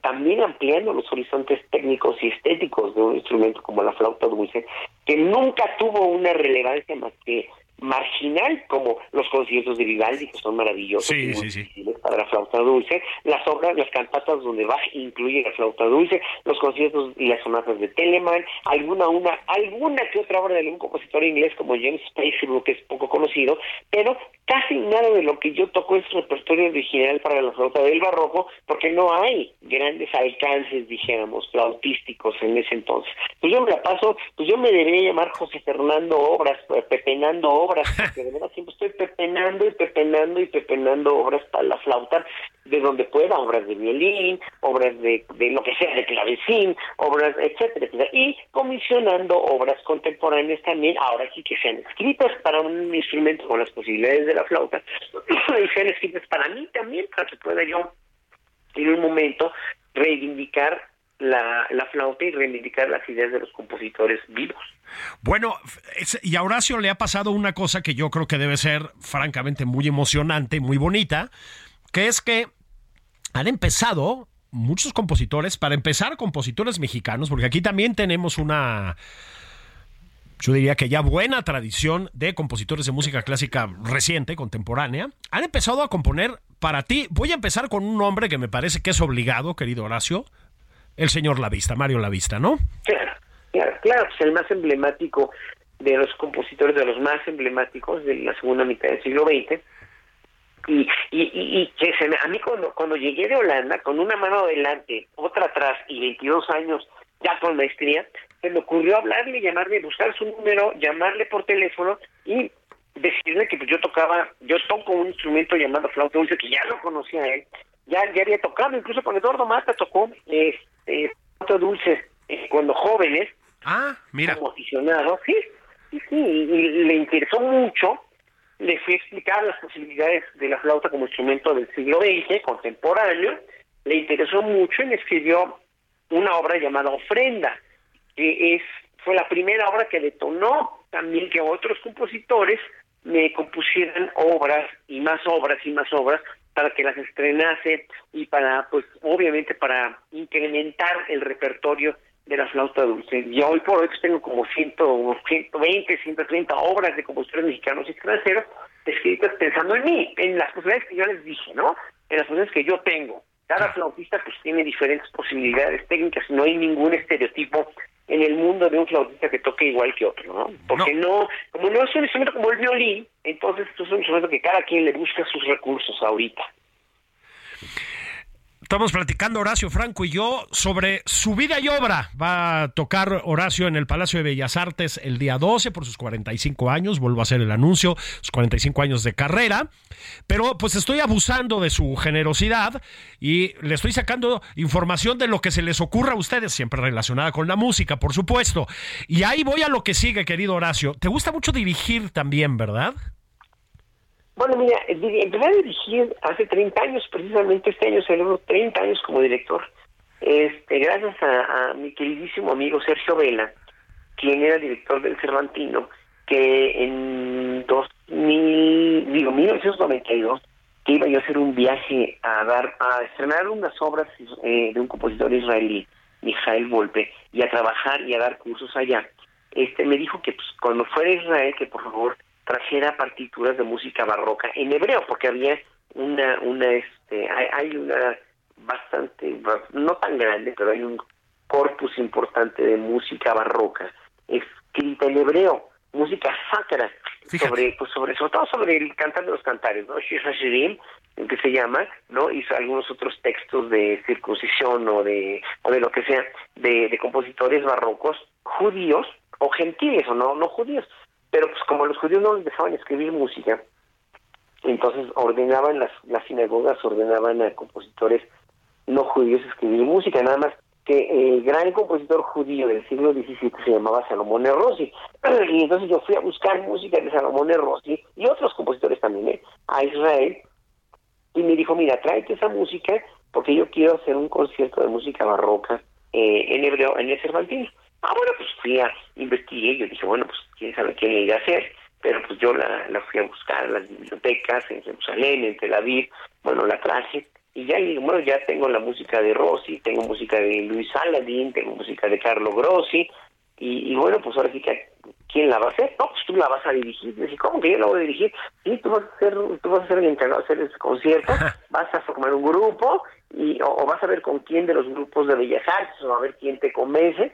también ampliando los horizontes técnicos y estéticos de un instrumento como la flauta dulce, que nunca tuvo una relevancia más que marginal como los conciertos de Vivaldi que son maravillosos para la flauta dulce, las obras, las cantatas donde Bach incluye la flauta dulce, los conciertos y las sonatas de Telemann, alguna una alguna que otra obra de algún compositor inglés como James Spacey que es poco conocido, pero casi nada de lo que yo toco es repertorio original para la flauta del barroco porque no hay grandes alcances dijéramos flautísticos en ese entonces. Pues yo me la paso, pues yo me debería llamar José Fernando Obras, pepenando obras, porque de verdad siempre estoy pepenando y pepenando y pepenando obras para la flauta, de donde pueda, obras de violín, obras de, de lo que sea, de clavecín, obras, etcétera, etcétera, y comisionando obras contemporáneas también, ahora sí que sean escritas para un instrumento con las posibilidades de la flauta, <clears throat> y sean escritas para mí también, para que pueda yo en un momento reivindicar la, la flauta y reivindicar las ideas de los compositores vivos. Bueno, y a Horacio le ha pasado una cosa que yo creo que debe ser francamente muy emocionante, muy bonita, que es que han empezado muchos compositores, para empezar compositores mexicanos, porque aquí también tenemos una, yo diría que ya buena tradición de compositores de música clásica reciente, contemporánea, han empezado a componer para ti. Voy a empezar con un nombre que me parece que es obligado, querido Horacio, el señor Lavista, Mario Lavista, ¿no? Claro, claro, claro, pues el más emblemático de los compositores, de los más emblemáticos de la segunda mitad del siglo XX. Y, y, que se a mí cuando, cuando llegué de Holanda, con una mano adelante, otra atrás y 22 años ya con maestría, se me ocurrió hablarle, llamarle, buscar su número, llamarle por teléfono y decirle que pues, yo tocaba, yo toco un instrumento llamado flauta dulce, que ya lo conocía él, ya, ya había tocado, incluso con Eduardo Mata tocó este, flauta dulce eh, cuando jóvenes, Ah, mira. como aficionado, sí, sí, sí, y le interesó mucho, le fui a explicar las posibilidades de la flauta como instrumento del siglo XX, contemporáneo, le interesó mucho y me escribió una obra llamada Ofrenda, que es fue la primera obra que detonó también que otros compositores me compusieran obras y más obras y más obras para que las estrenase y para, pues, obviamente para incrementar el repertorio de la flauta dulce. Y hoy por hoy pues, tengo como 100, 120, 130 obras de compositores mexicanos y extranjeros escritas pensando en mí, en las posibilidades que yo les dije, ¿no? En las posibilidades que yo tengo. Cada flautista pues tiene diferentes posibilidades técnicas, no hay ningún estereotipo en el mundo de un flautista que toque igual que otro, ¿no? Porque no, como no es un instrumento como el violín, entonces esto es un instrumento que cada quien le busca sus recursos ahorita. Estamos platicando Horacio Franco y yo sobre su vida y obra. Va a tocar Horacio en el Palacio de Bellas Artes el día 12 por sus 45 años. Vuelvo a hacer el anuncio, sus 45 años de carrera. Pero pues estoy abusando de su generosidad y le estoy sacando información de lo que se les ocurra a ustedes, siempre relacionada con la música, por supuesto. Y ahí voy a lo que sigue, querido Horacio. Te gusta mucho dirigir también, ¿verdad? Bueno, mira, empecé a dirigir hace 30 años, precisamente este año celebro 30 años como director. Este, gracias a, a, mi queridísimo amigo Sergio Vela, quien era director del Cervantino, que en 2000, digo, 1992, que iba yo a hacer un viaje a dar, a estrenar unas obras eh, de un compositor israelí, Mijael Volpe, y a trabajar y a dar cursos allá. Este, me dijo que pues, cuando fuera a Israel, que por favor trajera partituras de música barroca en hebreo, porque había una, una, este, hay, hay una bastante, no tan grande, pero hay un corpus importante de música barroca escrita en hebreo, música sacra, sobre, pues sobre, sobre todo sobre el cantar de los cantares, ¿no? Shir Hashirim, que se llama, ¿no? Y algunos otros textos de circuncisión o de, o de lo que sea, de, de compositores barrocos judíos o gentiles o no, no judíos, pero pues como los judíos no les dejaban escribir música, entonces ordenaban las, las sinagogas, ordenaban a compositores no judíos escribir música, nada más que el gran compositor judío del siglo XVII se llamaba Salomón Rossi, <clears throat> y entonces yo fui a buscar música de Salomón Rossi y otros compositores también, ¿eh? a Israel, y me dijo, mira, tráete esa música porque yo quiero hacer un concierto de música barroca eh, en hebreo, en el Cervantino. Ah, bueno, pues fui a investigué, yo dije, bueno, pues quién sabe qué iba a hacer, pero pues yo la, la fui a buscar en las bibliotecas, en Jerusalén, en Tel Aviv, bueno, la traje, y ya, y, bueno, ya tengo la música de Rossi, tengo música de Luis Saladín, tengo música de Carlo Grossi, y, y, bueno, pues ahora sí que, ¿quién la va a hacer? No, pues tú la vas a dirigir. Dije, ¿cómo que yo la voy a dirigir? Sí, tú vas a ser, tú vas a ser el encargado de hacer ese concierto, <laughs> vas a formar un grupo, y o, o vas a ver con quién de los grupos de Bellas Artes, o a ver quién te convence,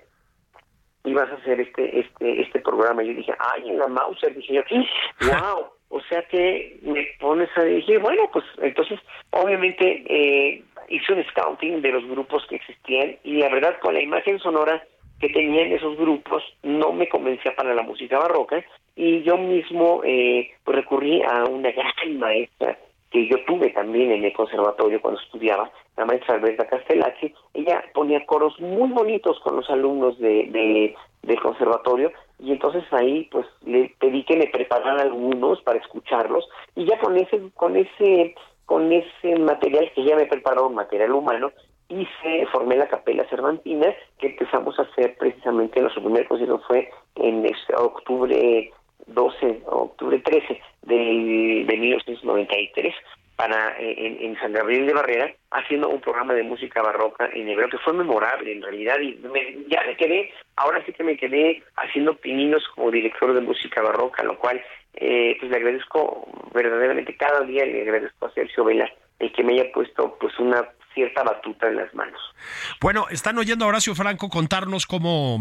y vas a hacer este este este programa. Yo dije, ay, en la Mauser, dije yo, <laughs> wow, o sea que me pones a dirigir, bueno, pues entonces, obviamente, eh, hice un scouting de los grupos que existían y la verdad con la imagen sonora que tenían esos grupos no me convencía para la música barroca y yo mismo eh, pues recurrí a una gran maestra que yo tuve también en el conservatorio cuando estudiaba, la maestra Alberta Castellacci, ella ponía coros muy bonitos con los alumnos de, de, del conservatorio y entonces ahí pues le pedí que me prepararan algunos para escucharlos y ya con ese con ese con ese material que ya me preparó, material humano, hice, formé la capela cervantina que empezamos a hacer precisamente, nuestro primer concierto fue en este, octubre 12, octubre 13 de, de 1993 para en, en, San Gabriel de Barrera haciendo un programa de música barroca en hebreo que fue memorable en realidad y me, ya me quedé ahora sí que me quedé haciendo pininos como director de música barroca lo cual eh, pues le agradezco verdaderamente cada día le agradezco a Sergio Vela el que me haya puesto pues una cierta batuta en las manos. Bueno están oyendo a Horacio Franco contarnos cómo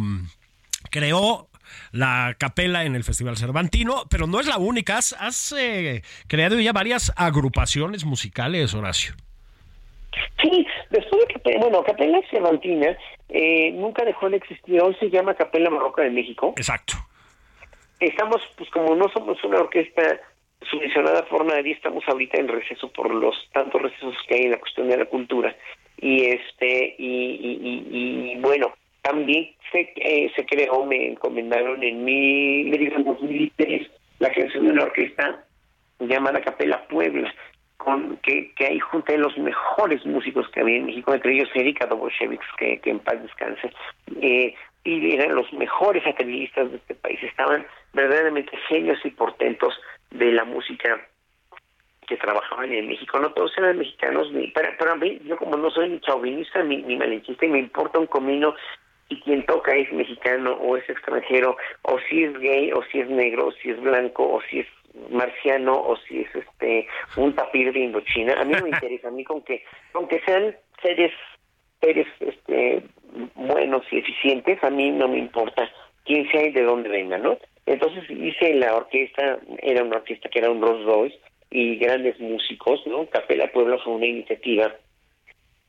creó la capela en el Festival Cervantino, pero no es la única. Has, has eh, creado ya varias agrupaciones musicales, Horacio. Sí, Después de Capella, bueno, Capella Cervantina eh, nunca dejó de existir, hoy se llama Capella Marroca de México. Exacto. Estamos, pues como no somos una orquesta subvencionada por nadie, estamos ahorita en receso por los tantos recesos que hay en la cuestión de la cultura. Y este, y, y, bueno, también se, eh, se creó, me encomendaron en mi, me dijeron 2003, la creación de una orquesta llamada Capella Puebla, con que, que ahí junté los mejores músicos que había en México, entre ellos Erika Doboshevich, que, que en paz descanse, eh, y eran los mejores académicos de este país, estaban verdaderamente genios y portentos de la música que trabajaban en México, no todos eran mexicanos, ni, pero, pero a mí, yo como no soy ni chauvinista ni, ni malinchista, y me importa un comino y quien toca es mexicano o es extranjero, o si es gay, o si es negro, o si es blanco, o si es marciano o si es este un tapir de Indochina. A mí no me <laughs> interesa, a mí con que, con que sean seres, seres este, buenos y eficientes, a mí no me importa quién sea y de dónde venga, ¿no? Entonces hice la orquesta, era una orquesta que era un Rolls Royce y grandes músicos, ¿no? Capela Puebla fue una iniciativa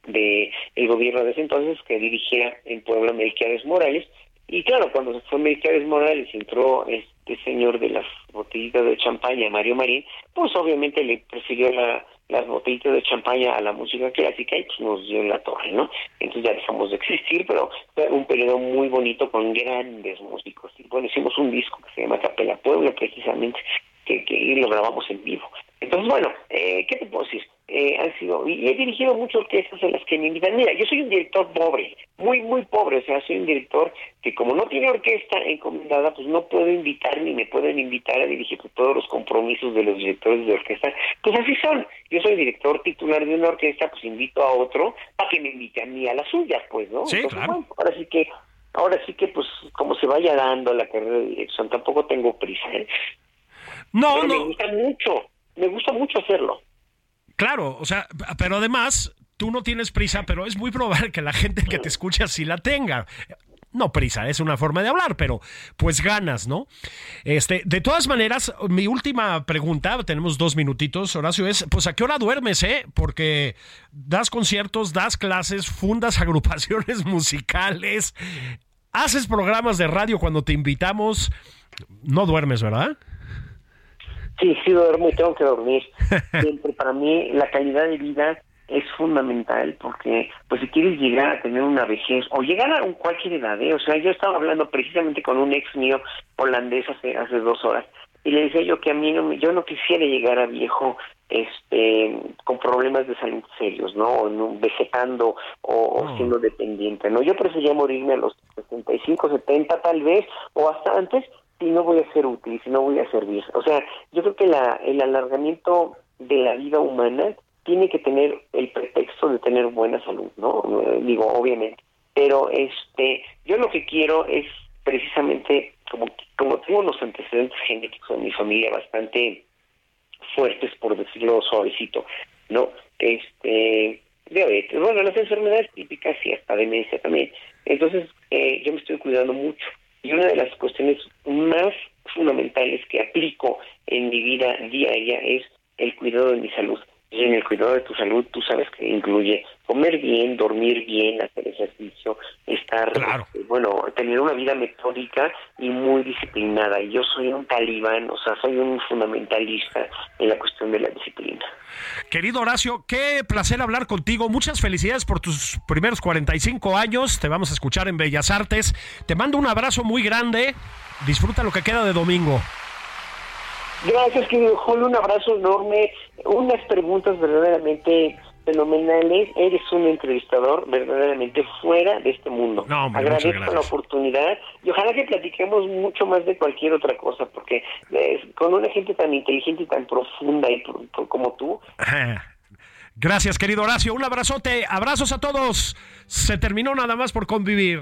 de el gobierno de ese entonces que dirigía en Puebla Melquiades Morales y claro, cuando se fue Melquiades Morales entró este señor de las botellitas de champaña, Mario Marín, pues obviamente le prefirió la, las botellitas de champaña a la música clásica y pues nos dio la torre, ¿no? Entonces ya dejamos de existir, pero fue un periodo muy bonito con grandes músicos. Y bueno, hicimos un disco que se llama Capela Puebla, precisamente, que, que lo grabamos en vivo. Entonces, bueno, eh, ¿qué te puedo decir? Eh, han sido, y he dirigido muchas orquestas en las que me invitan. Mira, yo soy un director pobre, muy, muy pobre, o sea, soy un director que como no tiene orquesta encomendada, pues no puedo invitar ni me pueden invitar a dirigir todos los compromisos de los directores de orquesta, pues así son. Yo soy director titular de una orquesta, pues invito a otro para que me invite a mí a la suya, pues, ¿no? Sí, claro. ahora sí que, ahora sí que, pues, como se vaya dando la carrera de dirección, tampoco tengo prisa, ¿eh? No, Pero no. Me gusta mucho, me gusta mucho hacerlo. Claro, o sea, pero además tú no tienes prisa, pero es muy probable que la gente que te escucha sí la tenga. No prisa, es una forma de hablar, pero pues ganas, ¿no? Este, de todas maneras, mi última pregunta, tenemos dos minutitos, Horacio, es, pues a qué hora duermes, eh? Porque das conciertos, das clases, fundas <laughs> agrupaciones musicales, haces programas de radio cuando te invitamos, no duermes, ¿verdad? Sí, sí duermo y tengo que dormir. Siempre para mí la calidad de vida es fundamental porque pues si quieres llegar a tener una vejez o llegar a un cualquier edad, ¿eh? o sea, yo estaba hablando precisamente con un ex mío holandés hace hace dos horas y le decía yo que a mí no me, yo no quisiera llegar a viejo este con problemas de salud serios, ¿no? O no, vegetando o, o, siendo dependiente, ¿no? Yo prefería morirme a los 65, 70 tal vez o hasta antes si no voy a ser útil, si no voy a servir. O sea, yo creo que la, el alargamiento de la vida humana tiene que tener el pretexto de tener buena salud, ¿no? Digo, obviamente. Pero este, yo lo que quiero es precisamente, como, como tengo unos antecedentes genéticos en mi familia bastante fuertes, por decirlo suavecito, ¿no? Este, diabetes, bueno, las enfermedades típicas y hasta demencia también. Entonces, eh, yo me estoy cuidando mucho. Y una de las cuestiones más fundamentales que aplico en mi vida diaria es el cuidado de mi salud. Y en el cuidado de tu salud, tú sabes que incluye comer bien, dormir bien, hacer ejercicio, estar, claro. este, bueno, tener una vida metódica y muy disciplinada. Y yo soy un talibán, o sea, soy un fundamentalista en la cuestión de la disciplina. Querido Horacio, qué placer hablar contigo. Muchas felicidades por tus primeros 45 años. Te vamos a escuchar en Bellas Artes. Te mando un abrazo muy grande. Disfruta lo que queda de domingo. Gracias, querido Julio. Un abrazo enorme. Unas preguntas verdaderamente fenomenales. Eres un entrevistador verdaderamente fuera de este mundo. No, hombre, Agradezco la oportunidad y ojalá que platiquemos mucho más de cualquier otra cosa, porque eh, con una gente tan inteligente y tan profunda y por, por, como tú. <laughs> Gracias, querido Horacio. Un abrazote. Abrazos a todos. Se terminó nada más por convivir.